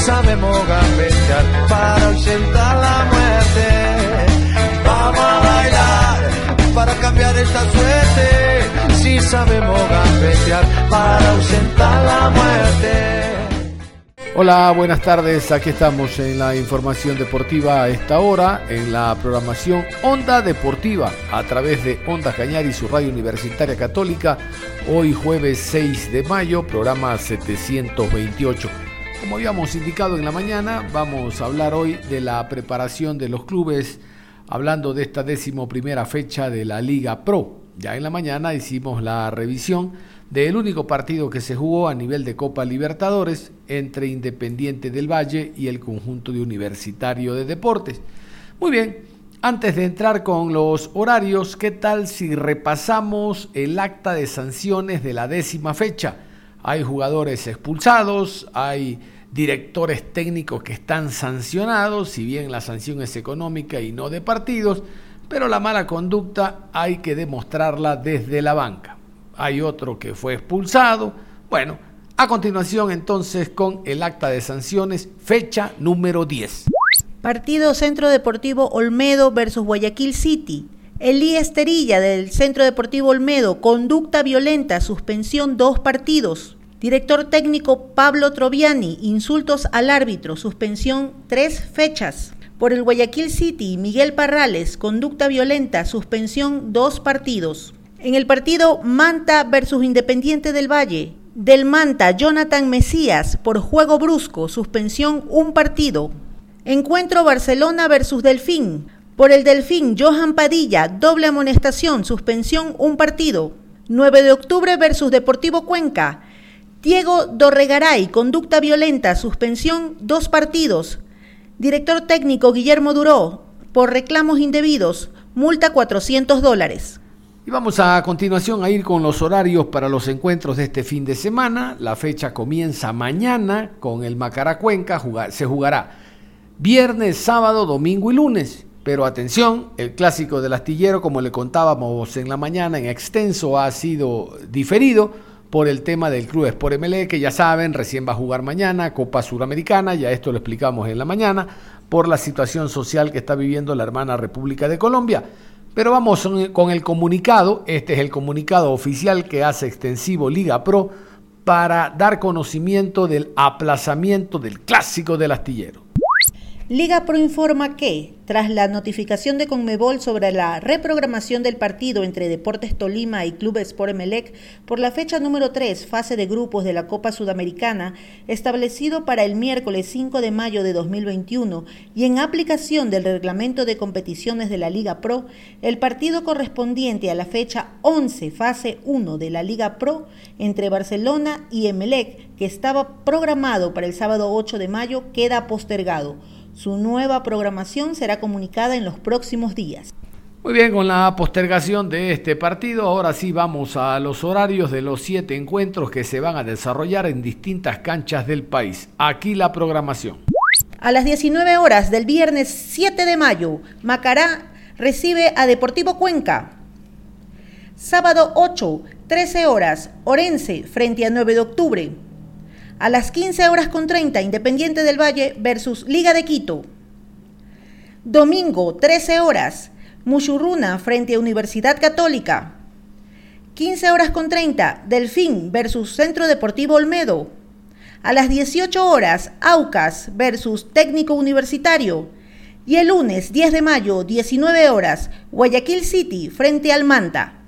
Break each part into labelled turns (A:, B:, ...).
A: Sabemos gambetear para ausentar la muerte. Vamos a bailar para cambiar esta suerte. Si sabemos gambetear para ausentar la muerte.
B: Hola, buenas tardes. Aquí estamos en la información deportiva a esta hora, en la programación Onda Deportiva, a través de Onda Cañar y su radio universitaria católica. Hoy jueves 6 de mayo, programa 728. Como habíamos indicado en la mañana, vamos a hablar hoy de la preparación de los clubes, hablando de esta décimo primera fecha de la Liga Pro. Ya en la mañana hicimos la revisión del único partido que se jugó a nivel de Copa Libertadores entre Independiente del Valle y el conjunto de Universitario de Deportes. Muy bien, antes de entrar con los horarios, ¿qué tal si repasamos el acta de sanciones de la décima fecha? Hay jugadores expulsados, hay directores técnicos que están sancionados, si bien la sanción es económica y no de partidos, pero la mala conducta hay que demostrarla desde la banca. Hay otro que fue expulsado. Bueno, a continuación entonces con el acta de sanciones, fecha número 10.
C: Partido Centro Deportivo Olmedo versus Guayaquil City. Elí Esterilla del Centro Deportivo Olmedo, conducta violenta, suspensión dos partidos. Director técnico Pablo Troviani, insultos al árbitro, suspensión tres fechas. Por el Guayaquil City, Miguel Parrales, conducta violenta, suspensión dos partidos. En el partido Manta versus Independiente del Valle, del Manta, Jonathan Mesías, por juego brusco, suspensión un partido. Encuentro Barcelona versus Delfín, por el Delfín, Johan Padilla, doble amonestación, suspensión, un partido. 9 de octubre versus Deportivo Cuenca. Diego Dorregaray, conducta violenta, suspensión, dos partidos. Director técnico Guillermo Duró, por reclamos indebidos, multa 400 dólares.
B: Y vamos a continuación a ir con los horarios para los encuentros de este fin de semana. La fecha comienza mañana con el Macará Cuenca, se jugará viernes, sábado, domingo y lunes. Pero atención, el clásico del astillero, como le contábamos en la mañana, en extenso ha sido diferido por el tema del Club Sport MLE, que ya saben, recién va a jugar mañana, Copa Suramericana, ya esto lo explicamos en la mañana, por la situación social que está viviendo la hermana República de Colombia. Pero vamos con el comunicado, este es el comunicado oficial que hace extensivo Liga Pro para dar conocimiento del aplazamiento del clásico del astillero.
C: Liga Pro informa que, tras la notificación de Conmebol sobre la reprogramación del partido entre Deportes Tolima y Club Sport Emelec por la fecha número 3, fase de grupos de la Copa Sudamericana, establecido para el miércoles 5 de mayo de 2021 y en aplicación del reglamento de competiciones de la Liga Pro, el partido correspondiente a la fecha 11, fase 1 de la Liga Pro entre Barcelona y Emelec, que estaba programado para el sábado 8 de mayo, queda postergado. Su nueva programación será comunicada en los próximos días.
B: Muy bien, con la postergación de este partido, ahora sí vamos a los horarios de los siete encuentros que se van a desarrollar en distintas canchas del país. Aquí la programación.
C: A las 19 horas del viernes 7 de mayo, Macará recibe a Deportivo Cuenca. Sábado 8, 13 horas, Orense frente a 9 de octubre. A las 15 horas con 30, Independiente del Valle versus Liga de Quito. Domingo, 13 horas, Muchurruna frente a Universidad Católica. 15 horas con 30, Delfín versus Centro Deportivo Olmedo. A las 18 horas, Aucas versus Técnico Universitario. Y el lunes 10 de mayo, 19 horas, Guayaquil City frente al Manta.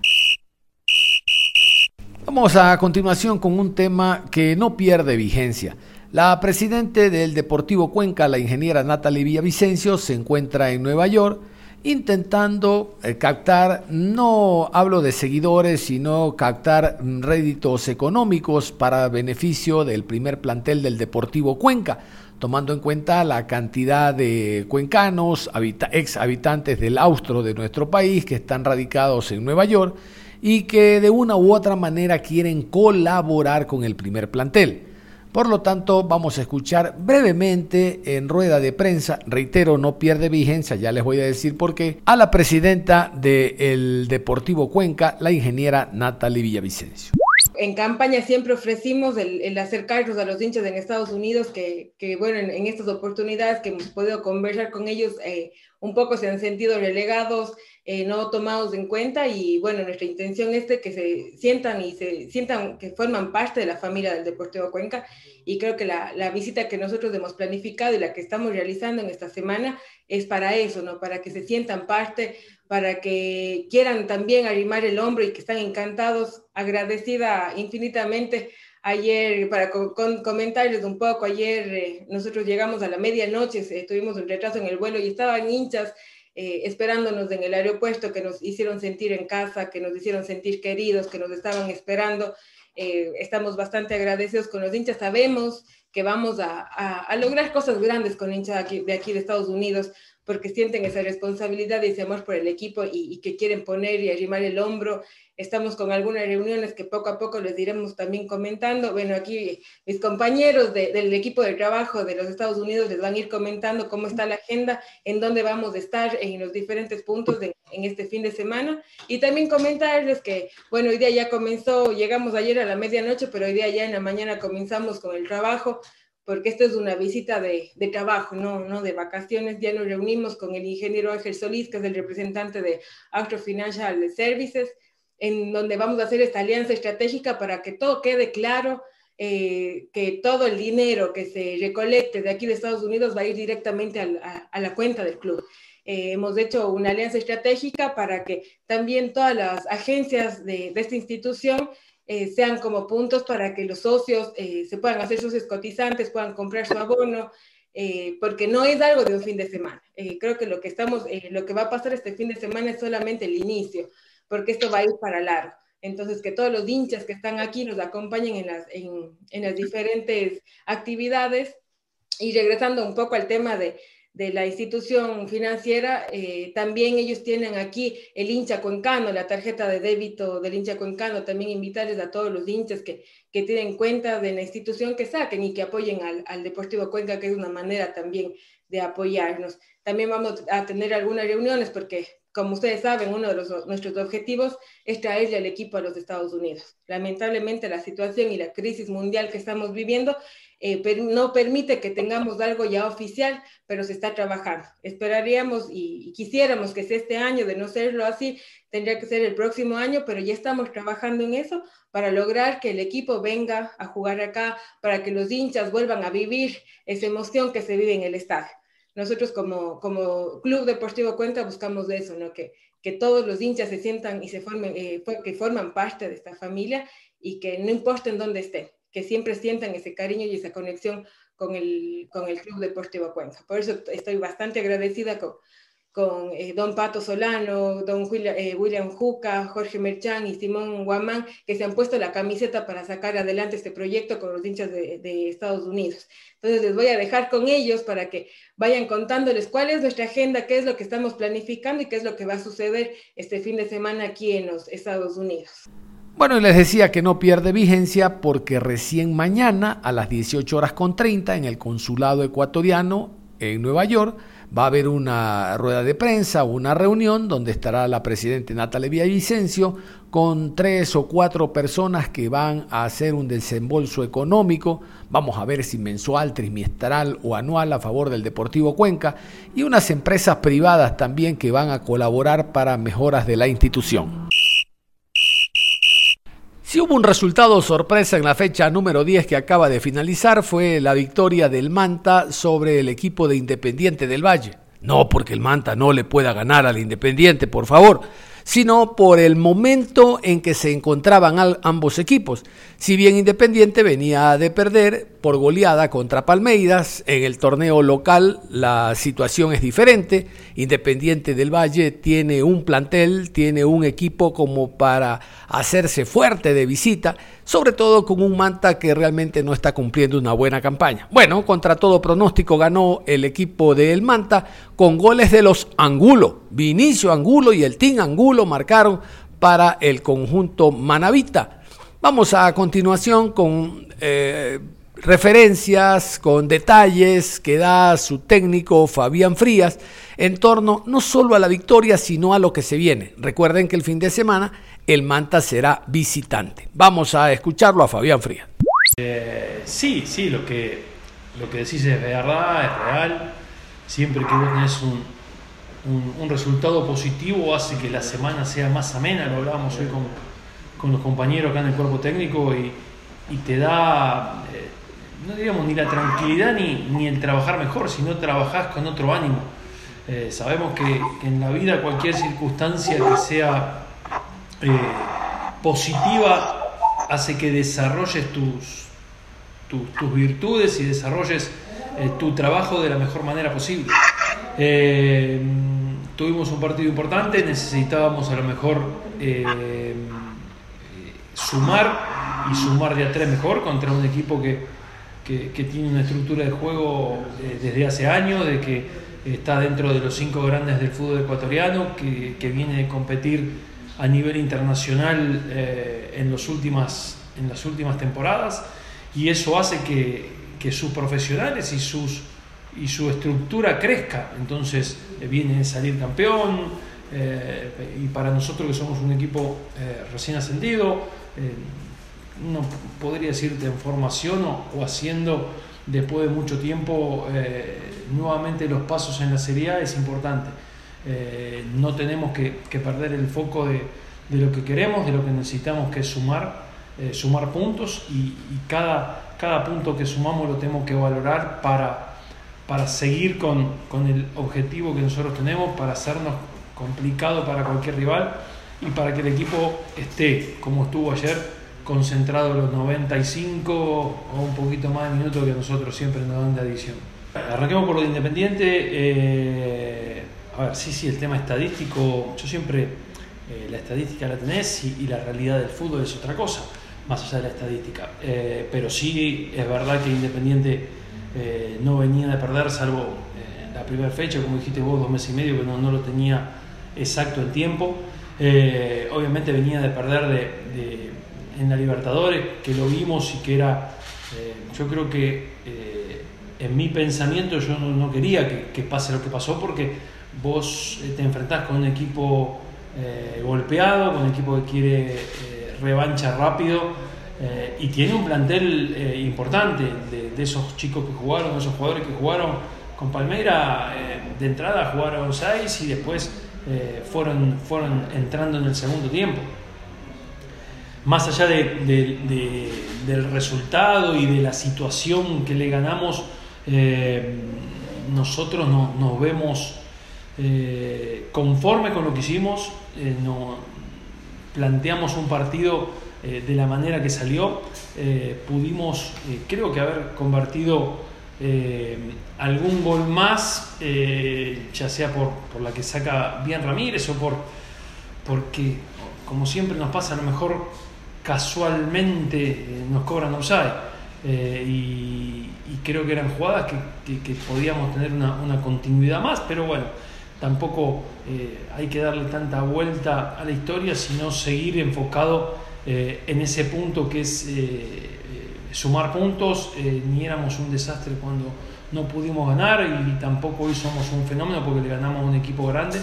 B: Vamos a continuación con un tema que no pierde vigencia. La presidente del Deportivo Cuenca, la ingeniera Natalie Villavicencio, se encuentra en Nueva York intentando eh, captar, no hablo de seguidores, sino captar mm, réditos económicos para beneficio del primer plantel del Deportivo Cuenca, tomando en cuenta la cantidad de cuencanos, ex habitantes del austro de nuestro país que están radicados en Nueva York y que de una u otra manera quieren colaborar con el primer plantel. Por lo tanto, vamos a escuchar brevemente en rueda de prensa, reitero, no pierde vigencia, ya les voy a decir por qué, a la presidenta del Deportivo Cuenca, la ingeniera Natalie Villavicencio.
D: En campaña siempre ofrecimos el, acercarnos a los hinchas en Estados Unidos, que, bueno, en, estas oportunidades que hemos podido conversar con ellos, eh, un poco se han sentido relegados, eh, no tomados en cuenta y bueno, nuestra intención es de que se sientan y se sientan que forman parte de la familia del Deportivo Cuenca y creo que la, la, visita que nosotros hemos planificado y la que estamos realizando en esta semana es para eso, ¿no? Para que se sientan parte, para que quieran también arrimar el hombro y que están encantados, agradecida infinitamente. Ayer, para comentarles un poco, ayer eh, nosotros llegamos a la medianoche, eh, tuvimos un retraso en el vuelo y estaban hinchas eh, esperándonos en el aeropuerto, que nos hicieron sentir en casa, que nos hicieron sentir queridos, que nos estaban esperando. Eh, estamos bastante agradecidos con los hinchas. Sabemos que vamos a, a, lograr cosas grandes con hinchas de aquí, de aquí de Estados Unidos porque sienten esa responsabilidad y ese amor por el equipo y, que quieren poner y arrimar el hombro. Estamos con algunas reuniones que poco a poco les iremos también comentando. Bueno, aquí mis compañeros del equipo de trabajo de los Estados Unidos les van a ir comentando cómo está la agenda, en dónde vamos a estar en los diferentes puntos en este fin de semana. Y también comentarles que, bueno, hoy día ya comenzó, llegamos ayer a la medianoche, pero hoy día ya en la mañana comenzamos con el trabajo porque esto es una visita de, de, trabajo, no, no de vacaciones. Ya nos reunimos con el ingeniero Ángel Solís, que es el representante de Astro Financial Services, en donde vamos a hacer esta alianza estratégica para que todo quede claro, eh, que todo el dinero que se recolecte de aquí de Estados Unidos va a ir directamente a, a, la cuenta del club. Eh, hemos hecho una alianza estratégica para que también todas las agencias de, de esta institución eh, sean como puntos para que los socios eh, se puedan hacer sus cotizantes, puedan comprar su abono, eh, porque no es algo de un fin de semana. creo que lo que estamos, lo que va a pasar este fin de semana es solamente el inicio, porque esto va a ir para largo. Entonces, que todos los hinchas que están aquí nos acompañen en las diferentes actividades. Y regresando un poco al tema de, de la institución financiera, eh, también ellos tienen aquí el hincha cuencano, la tarjeta de débito del hincha cuencano, también invitarles a todos los hinchas que, que tienen cuenta de la institución que saquen y que apoyen al, al Deportivo Cuenca, que es una manera también de apoyarnos. También vamos a tener algunas reuniones porque, como ustedes saben, uno de los, nuestros objetivos es traerle al equipo a los Estados Unidos. Lamentablemente la situación y la crisis mundial que estamos viviendo eh, no permite que tengamos algo ya oficial, pero se está trabajando. Esperaríamos y, quisiéramos que sea este año, de no serlo así, tendría que ser el próximo año, pero ya estamos trabajando en eso para lograr que el equipo venga a jugar acá, para que los hinchas vuelvan a vivir esa emoción que se vive en el estadio. Nosotros como, Club Deportivo Cuenta buscamos eso, ¿no? que, que todos los hinchas se sientan y se formen, eh, que forman parte de esta familia y que no importa en dónde estén, que siempre sientan ese cariño y esa conexión con el, con el Club Deportivo Cuenca. Por eso estoy bastante agradecida con, eh, don Pato Solano, don eh, William, Juca, Jorge Merchán y Simón Guamán, que se han puesto la camiseta para sacar adelante este proyecto con los hinchas de, de, Estados Unidos. Entonces les voy a dejar con ellos para que vayan contándoles cuál es nuestra agenda, qué es lo que estamos planificando y qué es lo que va a suceder este fin de semana aquí en los Estados Unidos.
B: Bueno, les decía que no pierde vigencia porque recién mañana a las 18 horas con 30 en el consulado ecuatoriano en Nueva York va a haber una rueda de prensa, una reunión donde estará la presidenta Natalia Villavicencio con tres o cuatro personas que van a hacer un desembolso económico, vamos a ver si mensual, trimestral o anual a favor del Deportivo Cuenca y unas empresas privadas también que van a colaborar para mejoras de la institución. Si hubo un resultado sorpresa en la fecha número 10 que acaba de finalizar fue la victoria del Manta sobre el equipo de Independiente del Valle. No porque el Manta no le pueda ganar al Independiente, por favor, sino por el momento en que se encontraban ambos equipos. Si bien Independiente venía de perder por goleada contra Palmeiras, en el torneo local la situación es diferente. Independiente del Valle tiene un plantel, tiene un equipo como para hacerse fuerte de visita, sobre todo con un Manta que realmente no está cumpliendo una buena campaña. Bueno, contra todo pronóstico ganó el equipo del Manta con goles de los Angulo. Vinicio Angulo y el Team Angulo marcaron para el conjunto manavita. Vamos a continuación con eh, referencias, con detalles que da su técnico Fabián Frías en torno no solo a la victoria, sino a lo que se viene. Recuerden que el fin de semana el Manta será visitante. Vamos a escucharlo a Fabián Frías.
E: Eh, sí, sí, lo que, lo que decís es verdad, es real. Siempre que vos tenés un, un, resultado positivo hace que la semana sea más amena, lo hablábamos hoy con, los compañeros acá en el cuerpo técnico y, te da, eh, no digamos ni la tranquilidad ni, ni, el trabajar mejor, sino trabajás con otro ánimo. Eh, sabemos que, en la vida cualquier circunstancia que sea eh, positiva hace que desarrolles tus, tus, virtudes y desarrolles tu trabajo de la mejor manera posible tuvimos un partido importante, necesitábamos a lo mejor eh, sumar y sumar de a tres mejor contra un equipo que, tiene una estructura de juego eh, desde hace años, de que está dentro de los cinco grandes del fútbol ecuatoriano, que, viene de competir a nivel internacional eh, en, los últimas, en las últimas temporadas. Y eso hace que, sus profesionales y, sus, y su estructura crezca. Entonces viene a salir campeón y para nosotros que somos un equipo recién ascendido, eh, no podría decirte en formación o, haciendo después de mucho tiempo eh, nuevamente los pasos en la Serie A es importante. Eh, no tenemos que, perder el foco de, lo que queremos, de lo que necesitamos, que es sumar, sumar puntos y, cada, cada punto que sumamos lo tenemos que valorar para, para seguir con, con el objetivo que nosotros tenemos, para hacernos complicado para cualquier rival y para que el equipo esté, como estuvo ayer, concentrado los 95 o un poquito más de minutos que nosotros siempre nos dan de adición. Arranquemos por lo de Independiente. Eh, a ver, sí, sí, el tema estadístico, yo siempre, eh, la estadística la tenés y, la realidad del fútbol es otra cosa, más allá de la estadística. Eh, pero sí es verdad que Independiente no venía de perder, salvo la primera fecha, como dijiste vos, dos meses y medio, que no, no lo tenía exacto el tiempo. Eh, obviamente venía de perder de, en la Libertadores, que lo vimos y que era, eh, yo creo que eh, en mi pensamiento yo no, quería que, pase lo que pasó porque vos te enfrentás con un equipo golpeado, con un equipo que quiere revancha rápido y tiene un plantel importante de, esos chicos que jugaron, de esos jugadores que jugaron con Palmeira, de entrada jugaron seis y después eh, fueron, fueron entrando en el segundo tiempo. Más allá del resultado y de la situación que le ganamos, eh, nosotros nos vemos eh, conforme con lo que hicimos, no, planteamos un partido de la manera que salió, pudimos, creo que haber convertido eh, algún gol más, eh, ya sea por, la que saca bien Ramírez o por porque, como siempre nos pasa, a lo mejor casualmente eh, nos cobran offside. Y, creo que eran jugadas que, podíamos tener una, continuidad más, pero bueno, tampoco hay que darle tanta vuelta a la historia, sino seguir enfocado en ese punto que es sumar puntos, eh, ni éramos un desastre cuando no pudimos ganar y tampoco hoy somos un fenómeno porque le ganamos a un equipo grande,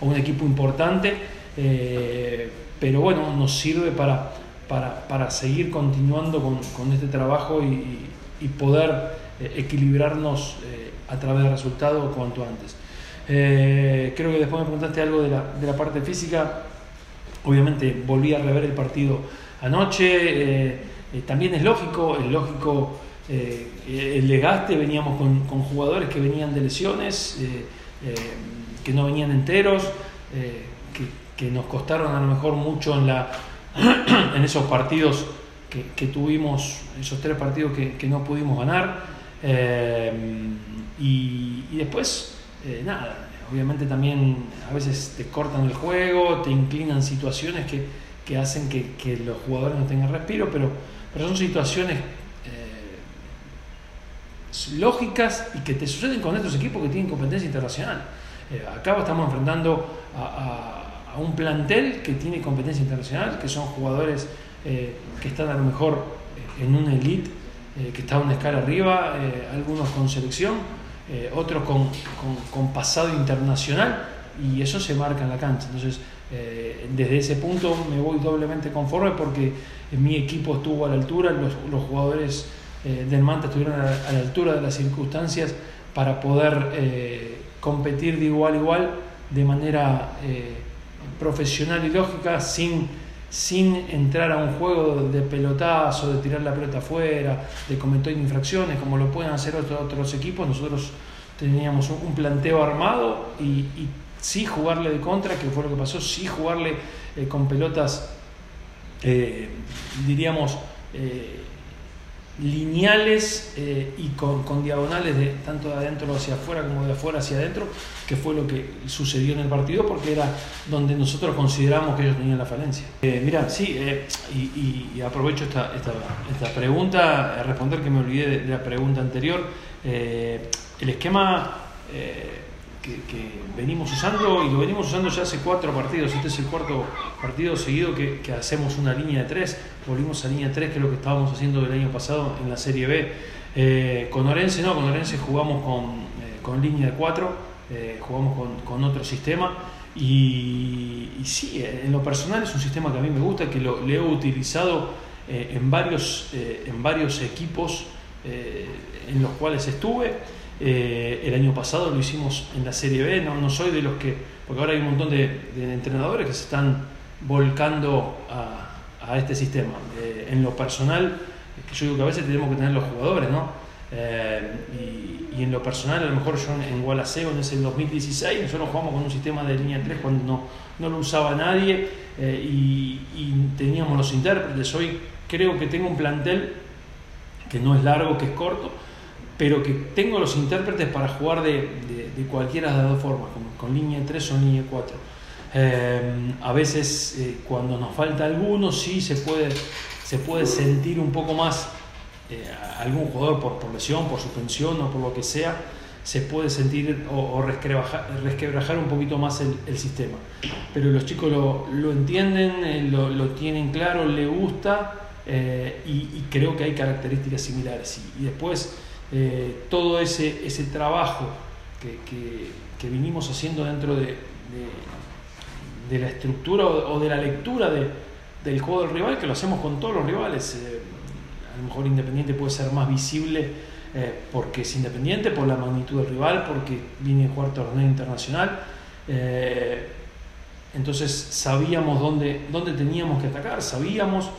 E: a un equipo importante, eh, pero bueno, nos sirve para, para, seguir continuando con, este trabajo y, poder eh, equilibrarnos a través del resultado cuanto antes. creo que después me preguntaste algo de la, de la parte física, obviamente volví a rever el partido anoche eh, también es lógico, es lógico eh, el desgaste, veníamos con, jugadores que venían de lesiones, eh, que no venían enteros, que, que nos costaron a lo mejor mucho en, la, en esos partidos que, tuvimos, esos tres partidos que, no pudimos ganar. Eh, y, después, eh, nada, obviamente también a veces te cortan el juego, te inclinan situaciones que, que hacen que, los jugadores no tengan respiro, pero, pero son situaciones eh, lógicas y que te suceden con estos equipos que tienen competencia internacional. acá estamos enfrentando a un plantel que tiene competencia internacional, que son jugadores eh, que están a lo mejor eh, en una elite, eh, que está una escala arriba, algunos con selección, otros con, con, pasado internacional, y eso se marca en la cancha. Entonces, desde ese punto me voy doblemente conforme porque mi equipo estuvo a la altura, los, los jugadores del Manta estuvieron a la, altura de las circunstancias para poder competir de igual a igual de manera profesional y lógica sin, sin entrar a un juego de pelotazo, de tirar la pelota afuera, de cometer infracciones como lo pueden hacer otros, otros equipos. Nosotros teníamos un, planteo armado y, sí jugarle de contra, que fue lo que pasó, sí jugarle eh, con pelotas, eh, diríamos, eh, lineales eh, y con, diagonales de tanto de adentro hacia afuera como de afuera hacia adentro, que fue lo que sucedió en el partido porque era donde nosotros consideramos que ellos tenían la falencia. Eh, mira, sí, eh, y, aprovecho esta, esta, pregunta, a responder que me olvidé de la pregunta anterior. el esquema que, venimos usando y lo venimos usando ya hace cuatro partidos. Este es el cuarto partido seguido que, hacemos una línea de tres. Volvimos a línea de tres, que es lo que estábamos haciendo el año pasado en la Serie B. Eh, con Orense no, con Orense jugamos con, eh, con línea de cuatro, eh, jugamos con, con, otro sistema. Y, sí, en lo personal es un sistema que a mí me gusta, que lo, he utilizado en, varios, en varios equipos en los cuales estuve. Eh, el año pasado lo hicimos en la Serie B, no, no soy de los que, porque ahora hay un montón de, entrenadores que se están volcando a, este sistema. Eh, en lo personal, yo digo que a veces tenemos que tener los jugadores, ¿no? Eh, y, en lo personal, a lo mejor yo en Gualaceo en ese 2016, nosotros jugamos con un sistema de línea 3 cuando no, no lo usaba nadie y, y teníamos los intérpretes. Hoy creo que tengo un plantel que no es largo, que es corto, pero que tengo los intérpretes para jugar de, cualquiera de las dos formas, con, línea 3 o línea 4. Eh, a veces eh, cuando nos falta alguno sí se puede, se puede sentir un poco más eh, algún jugador por, por, lesión, por suspensión o por lo que sea, se puede sentir o, resquebrajar, un poquito más el, sistema. Pero los chicos lo, lo entienden, lo, lo, tienen claro, le gusta y, creo que hay características similares. y después eh, todo ese, ese trabajo que, que, vinimos haciendo dentro de, de, la estructura o, de la lectura de, del juego del rival, que lo hacemos con todos los rivales. Eh, a lo mejor Independiente puede ser más visible eh, porque es Independiente, por la magnitud del rival, porque viene a jugar torneo internacional. entonces sabíamos dónde, dónde teníamos que atacar, sabíamos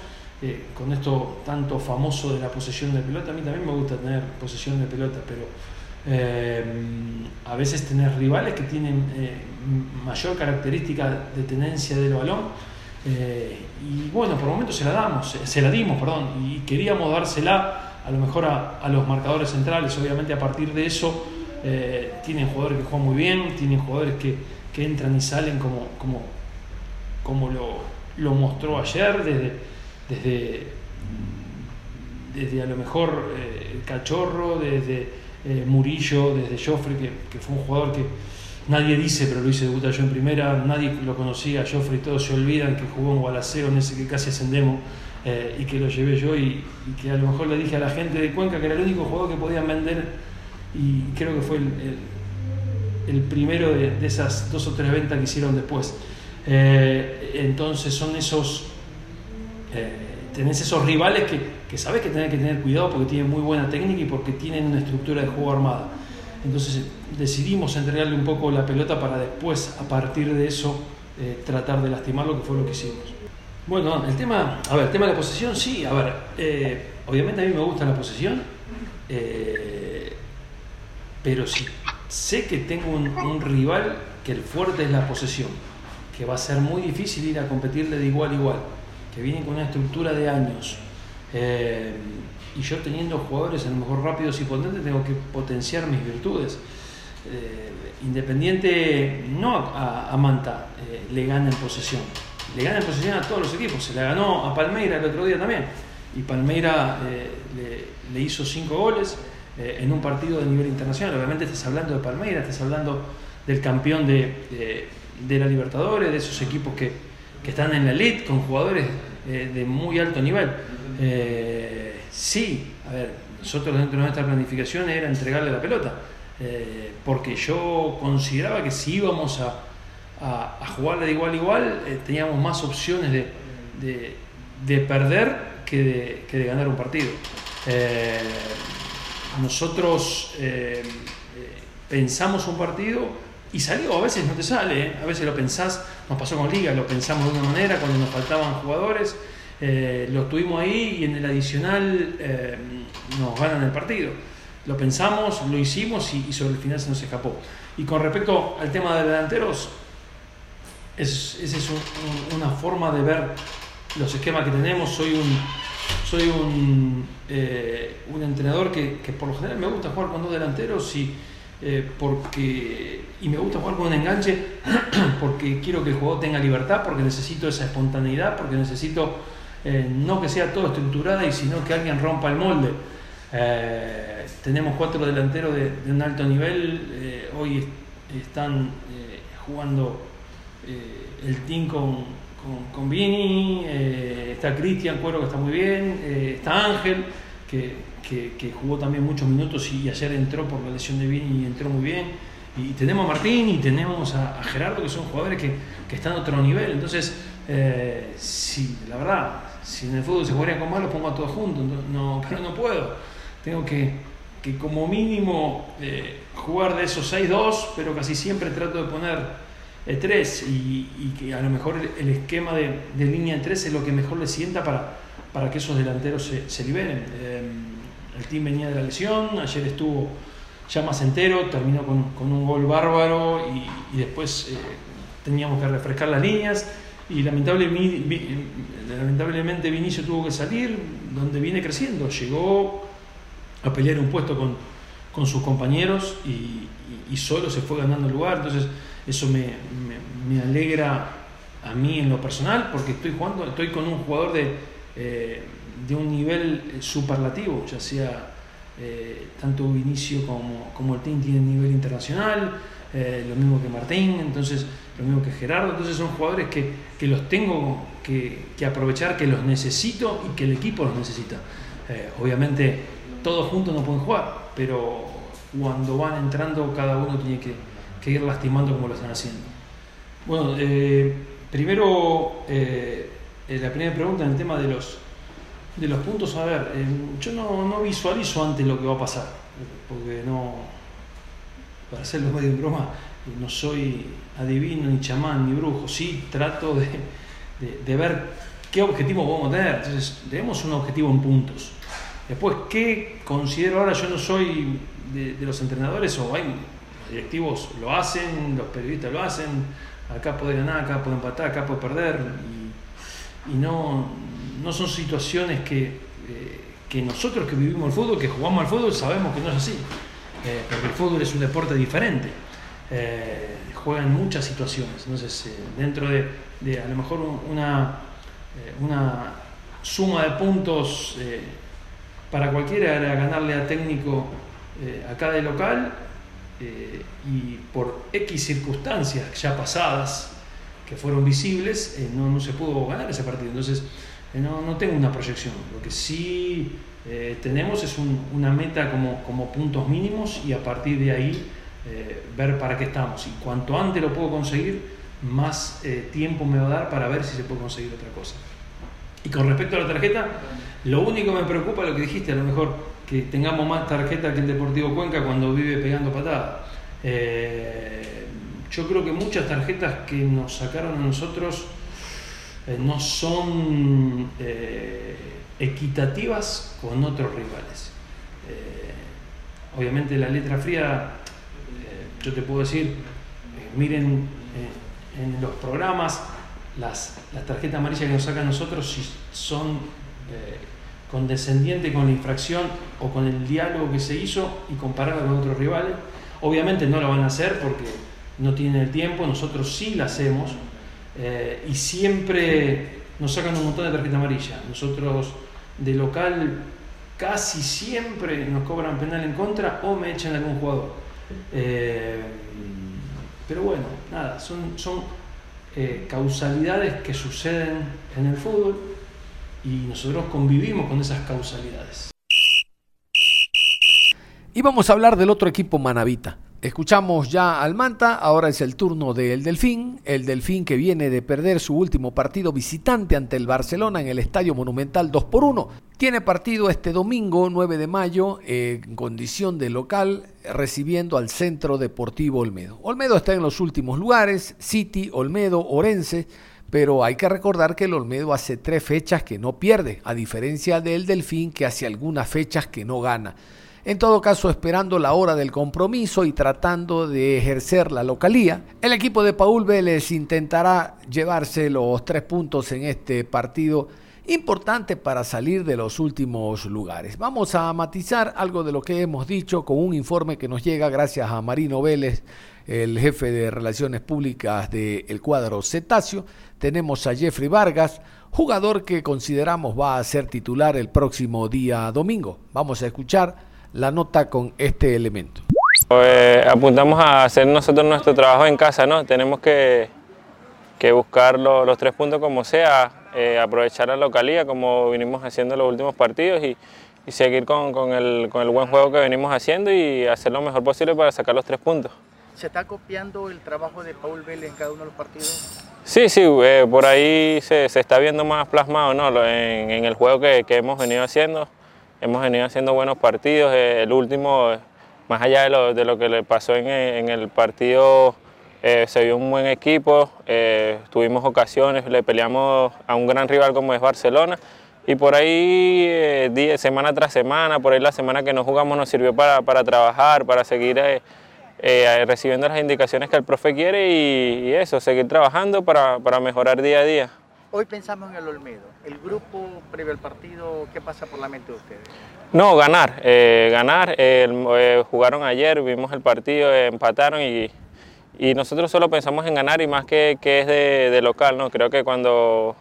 E: eh, con esto tanto famoso de la posesión de pelota, a mí también me gusta tener posesión de pelota, pero eh, a veces tener rivales que tienen eh, mayor característica de tenencia del balón. y bueno, por momentos se la damos, se la dimos, perdón, y queríamos dársela a lo mejor a, los marcadores centrales. Obviamente a partir de eso tienen jugadores que juegan muy bien, tienen jugadores que, que entran y salen como, como, como lo, lo mostró ayer desde desde, desde a lo mejor eh, el Cachorro, desde eh, Murillo, desde Joffre, que, fue un jugador que nadie dice, pero lo hice debutar yo en primera, nadie lo conocía, Joffre y todos se olvidan que jugó en Gualaceo, en ese que casi ascendemos, eh, y que lo llevé yo y, que a lo mejor le dije a la gente de Cuenca que era el único jugador que podían vender y creo que fue el, primero de, esas dos o tres ventas que hicieron después. entonces son esos eh, tenés esos rivales que, que sabes que tenés que tener cuidado porque tienen muy buena técnica y porque tienen una estructura de juego armada. Entonces decidimos entregarle un poco la pelota para después, a partir de eso, eh, tratar de lastimarlo, que fue lo que hicimos. Bueno, el tema, a ver, el tema de la posesión, sí, a ver, eh, obviamente a mí me gusta la posesión, pero si sé que tengo un, un rival que el fuerte es la posesión, que va a ser muy difícil ir a competirle de igual a igual, que vienen con una estructura de años. Eh, y yo teniendo jugadores a lo mejor rápidos y potentes tengo que potenciar mis virtudes. Eh, Independiente no a, Manta eh, le gana en posesión, le gana en posesión a todos los equipos, se la ganó a Palmeira el otro día también y Palmeira le, hizo cinco goles en un partido de nivel internacional, obviamente estás hablando de Palmeira, estás hablando del campeón de, de, la Libertadores, de esos equipos que, que, están en la elite con jugadores de muy alto nivel. Sí, a ver, nosotros dentro de nuestra planificación era entregarle la pelota, eh, porque yo consideraba que si íbamos a, a, jugarle de igual a igual, eh, teníamos más opciones de, perder que de, ganar un partido. Eh, nosotros pensamos un partido y salió, a veces no te sale, a veces lo pensás, nos pasó con Liga, lo pensamos de una manera cuando nos faltaban jugadores eh, lo tuvimos ahí y en el adicional eh, nos ganan el partido. Lo pensamos, lo hicimos y, sobre el final se nos escapó. Y con respecto al tema de delanteros, esa es una forma de ver los esquemas que tenemos. Soy un, soy un, eh, un entrenador que, por lo general me gusta jugar con dos delanteros y, porque, y me gusta jugar con un enganche porque quiero que el jugador tenga libertad, porque necesito esa espontaneidad, porque necesito eh, no que sea todo estructurada y sino que alguien rompa el molde. Eh, tenemos cuatro delanteros de, un alto nivel, eh, hoy están jugando el team con, con, Vini, está Cristian Cuero que está muy bien, está Ángel que, que, jugó también muchos minutos y ayer entró por la lesión de Vini y entró muy bien. Y tenemos a Martín y tenemos a, Gerardo que son jugadores que, que están a otro nivel. Entonces, sí, la verdad, si en el fútbol se jugaría con más, los pongo a todos juntos, no, pero no puedo. Tengo que, que como mínimo eh, jugar de esos 6-2, pero casi siempre trato de poner 3 eh, y, que a lo mejor el, esquema de, de, línea de 3 es lo que mejor le sienta para, para que esos delanteros se, se liberen. Eh, el team venía de la lesión, ayer estuvo ya más entero, terminó con, un gol bárbaro y, después teníamos que refrescar las líneas y lamentablemente Vinicio tuvo que salir donde viene creciendo, llegó a pelear un puesto con, sus compañeros y, solo se fue ganando el lugar, entonces eso me, me, alegra a mí en lo personal porque estoy jugando, estoy con un jugador de, eh, de un nivel superlativo, ya sea eh, tanto Vinicio como, como el team tienen nivel internacional, eh, lo mismo que Martín, entonces lo mismo que Gerardo, entonces son jugadores que, que los tengo que, que, aprovechar, que los necesito y que el equipo los necesita. Eh, obviamente todos juntos no pueden jugar, pero cuando van entrando cada uno tiene que, que ir lastimando como lo están haciendo. Bueno, eh, primero la primera pregunta en el tema de los, de los puntos, a ver, yo no, no visualizo antes lo que va a pasar, porque no para hacerlo medio en broma, no soy adivino, ni chamán, ni brujo, sí trato de, de, ver qué objetivo podemos tener. Entonces, tenemos un objetivo en puntos. Después, ¿qué considero ahora? Yo no soy de, los entrenadores, o hay directivos lo hacen, los periodistas lo hacen, acá puede ganar, acá puede empatar, acá puede perder, y, no, no son situaciones que, eh, que nosotros que vivimos el fútbol, que jugamos al fútbol, sabemos que no es así. Eh, porque el fútbol es un deporte diferente. Eh, juega en muchas situaciones. Entonces, eh, dentro de, a lo mejor una, una suma de puntos para cualquiera era ganarle a técnico acá de local y por X circunstancias ya pasadas que fueron visibles, no, no, se pudo ganar ese partido. Entonces, no, no tengo una proyección. Lo que sí eh, tenemos es una meta como, como, puntos mínimos y a partir de ahí eh, ver para qué estamos. Y cuanto antes lo puedo conseguir, más eh, tiempo me va a dar para ver si se puede conseguir otra cosa. Y con respecto a la tarjeta, lo único que me preocupa lo que dijiste, a lo mejor que tengamos más tarjeta que el Deportivo Cuenca cuando vive pegando patadas. yo creo que muchas tarjetas que nos sacaron a nosotros no son equitativas con otros rivales. Eh, obviamente la letra fría, eh, yo te puedo decir, eh, miren en los programas, las, las tarjetas amarillas que nos sacan nosotros, si son eh, condescendientes con la infracción o con el diálogo que se hizo y compararla con otros rivales. Obviamente no lo van a hacer porque no tienen el tiempo, nosotros sí la hacemos eh, y siempre nos sacan un montón de tarjeta amarilla. Nosotros de local casi siempre nos cobran penal en contra o me echan algún jugador. Eh, pero bueno, nada, son, eh, causalidades que suceden en el fútbol y nosotros convivimos con esas causalidades.
B: Y vamos a hablar del otro equipo manavita. Escuchamos ya al Manta, ahora es el turno del Delfín, el Delfín que viene de perder su último partido visitante ante el Barcelona en el Estadio Monumental 2 por 1. Tiene partido este domingo 9 de mayo en condición de local recibiendo al Centro Deportivo Olmedo. Olmedo está en los últimos lugares, City, Olmedo, Orense, pero hay que recordar que el Olmedo hace tres fechas que no pierde, a diferencia del Delfín que hace algunas fechas que no gana. En todo caso, esperando la hora del compromiso y tratando de ejercer la localía, el equipo de Paul Vélez intentará llevarse los tres puntos en este partido importante para salir de los últimos lugares. Vamos a matizar algo de lo que hemos dicho con un informe que nos llega gracias a Marino Vélez, el jefe de Relaciones Públicas del cuadro Cetáceo. Tenemos a Jeffrey Vargas, jugador que consideramos va a ser titular el próximo día domingo. Vamos a escuchar la nota con este elemento?
F: Pues apuntamos a hacer nosotros nuestro trabajo en casa, ¿no? Tenemos que, que buscar los tres puntos como sea, eh, aprovechar la localía como vinimos haciendo en los últimos partidos y, y seguir con, con, el, con, el, buen juego que venimos haciendo y hacer lo mejor posible para sacar los tres puntos.
G: ¿Se está copiando el trabajo de Paul Vélez en cada uno de los partidos?
F: Sí, sí, eh, por ahí se, se, está viendo más plasmado ¿no? en, en el juego que, que hemos venido haciendo hemos venido haciendo buenos partidos. Eh, el último, más allá de lo, de lo que le pasó en, en el partido, eh, se vio un buen equipo, eh, tuvimos ocasiones, le peleamos a un gran rival como es Barcelona. Y por ahí, eh, semana tras semana, por ahí la semana que no jugamos nos sirvió para, para trabajar, para seguir eh, eh, recibiendo las indicaciones que el profe quiere y, y eso, seguir trabajando para, para mejorar día a día.
G: Hoy pensamos en el Olmedo. ¿El grupo previo al partido, qué pasa por la mente de ustedes?
F: No, ganar. Eh, ganar. Eh, jugaron ayer, vimos el partido, eh, empataron y, y, nosotros solo pensamos en ganar y más que, que es de, de, local. ¿no? Creo que cuando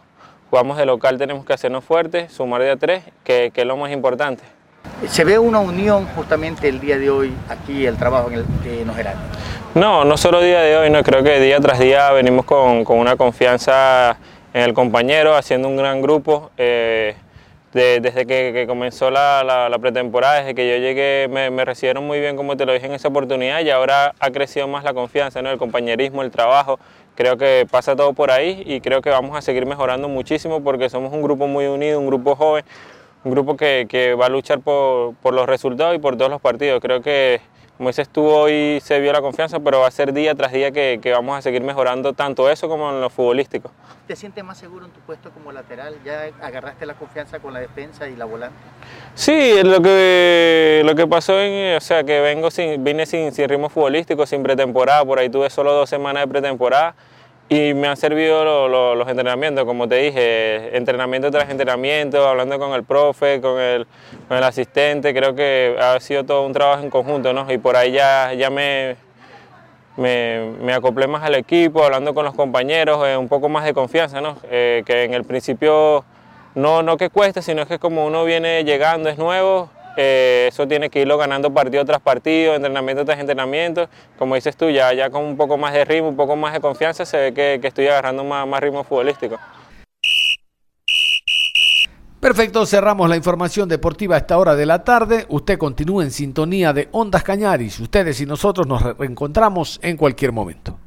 F: jugamos de local tenemos que hacernos fuertes, sumar de a tres, que, que, es lo más importante.
G: ¿Se ve una unión justamente el día de hoy aquí, el trabajo en el que nos era?
F: No, no solo día de hoy, no, creo que día tras día venimos con, con una confianza en el compañero, haciendo un gran grupo. Eh, de, desde que, comenzó la, la, la, pretemporada, desde que yo llegué, me, me, recibieron muy bien, como te lo dije en esa oportunidad, y ahora ha crecido más la confianza, ¿no? el compañerismo, el trabajo. Creo que pasa todo por ahí y creo que vamos a seguir mejorando muchísimo porque somos un grupo muy unido, un grupo joven, un grupo que, que va a luchar por, por los resultados y por todos los partidos. Creo que como dices tú, hoy se vio la confianza, pero va a ser día tras día que, que, vamos a seguir mejorando tanto eso como en lo futbolístico.
G: ¿Te sientes más seguro en tu puesto como lateral? ¿Ya agarraste la confianza con la defensa y la volante?
F: Sí, lo que, lo que pasó, en, o sea, que vengo sin, vine sin, sin ritmo futbolístico, sin pretemporada, por ahí tuve solo dos semanas de pretemporada y me han servido lo, lo, los entrenamientos, como te dije, entrenamiento tras entrenamiento, hablando con el profe, con el, con el asistente, creo que ha sido todo un trabajo en conjunto, ¿no? Y por ahí ya, ya me, me, me acoplé más al equipo, hablando con los compañeros, eh, un poco más de confianza, ¿no? Eh, que en el principio no, no que cueste, sino que como uno viene llegando, es nuevo, eh, eso tiene que irlo ganando partido tras partido, entrenamiento tras entrenamiento. Como dices tú, ya, ya con un poco más de ritmo, un poco más de confianza, se ve que, que estoy agarrando más, más ritmo futbolístico.
B: Perfecto, cerramos la información deportiva a esta hora de la tarde. Usted continúa en sintonía de Ondas Cañaris. Ustedes y nosotros nos reencontramos en cualquier momento.